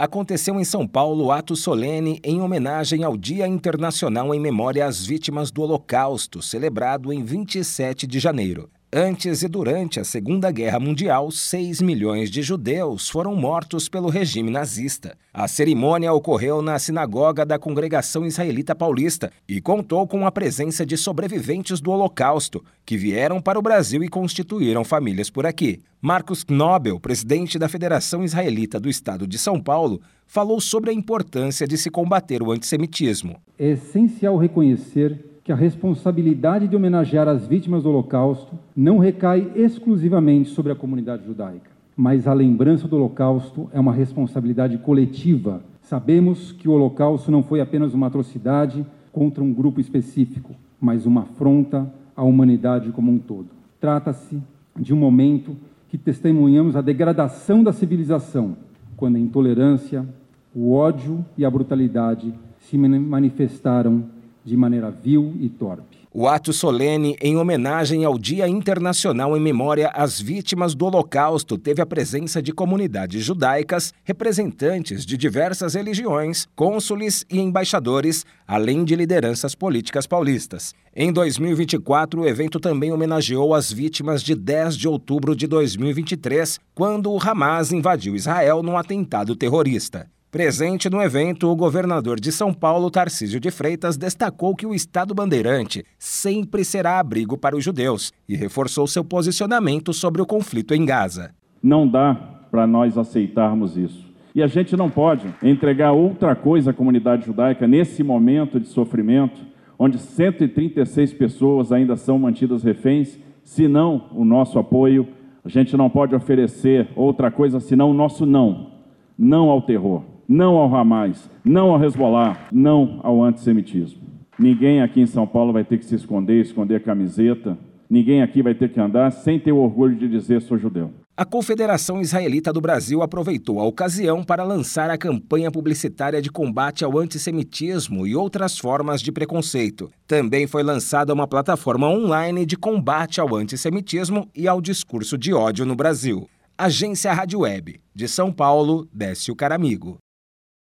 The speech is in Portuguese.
aconteceu em São Paulo ato solene em homenagem ao Dia Internacional em Memória às Vítimas do Holocausto, celebrado em 27 de janeiro. Antes e durante a Segunda Guerra Mundial, 6 milhões de judeus foram mortos pelo regime nazista. A cerimônia ocorreu na sinagoga da Congregação Israelita Paulista e contou com a presença de sobreviventes do Holocausto, que vieram para o Brasil e constituíram famílias por aqui. Marcos Knobel, presidente da Federação Israelita do Estado de São Paulo, falou sobre a importância de se combater o antissemitismo. É essencial reconhecer que a responsabilidade de homenagear as vítimas do Holocausto não recai exclusivamente sobre a comunidade judaica, mas a lembrança do Holocausto é uma responsabilidade coletiva. Sabemos que o Holocausto não foi apenas uma atrocidade contra um grupo específico, mas uma afronta à humanidade como um todo. Trata-se de um momento que testemunhamos a degradação da civilização, quando a intolerância, o ódio e a brutalidade se manifestaram de maneira vil e torpe. O ato solene em homenagem ao Dia Internacional em Memória às Vítimas do Holocausto teve a presença de comunidades judaicas, representantes de diversas religiões, cônsules e embaixadores, além de lideranças políticas paulistas. Em 2024, o evento também homenageou as vítimas de 10 de outubro de 2023, quando o Hamas invadiu Israel num atentado terrorista. Presente no evento, o governador de São Paulo, Tarcísio de Freitas, destacou que o Estado bandeirante sempre será abrigo para os judeus e reforçou seu posicionamento sobre o conflito em Gaza. Não dá para nós aceitarmos isso. E a gente não pode entregar outra coisa à comunidade judaica nesse momento de sofrimento, onde 136 pessoas ainda são mantidas reféns, senão o nosso apoio. A gente não pode oferecer outra coisa senão o nosso não. Não ao terror não ao Hamas, não ao Hezbollah, não ao antissemitismo. Ninguém aqui em São Paulo vai ter que se esconder, esconder a camiseta. Ninguém aqui vai ter que andar sem ter o orgulho de dizer sou judeu. A Confederação Israelita do Brasil aproveitou a ocasião para lançar a campanha publicitária de combate ao antissemitismo e outras formas de preconceito. Também foi lançada uma plataforma online de combate ao antissemitismo e ao discurso de ódio no Brasil. Agência Rádio Web. De São Paulo, Décio Caramigo.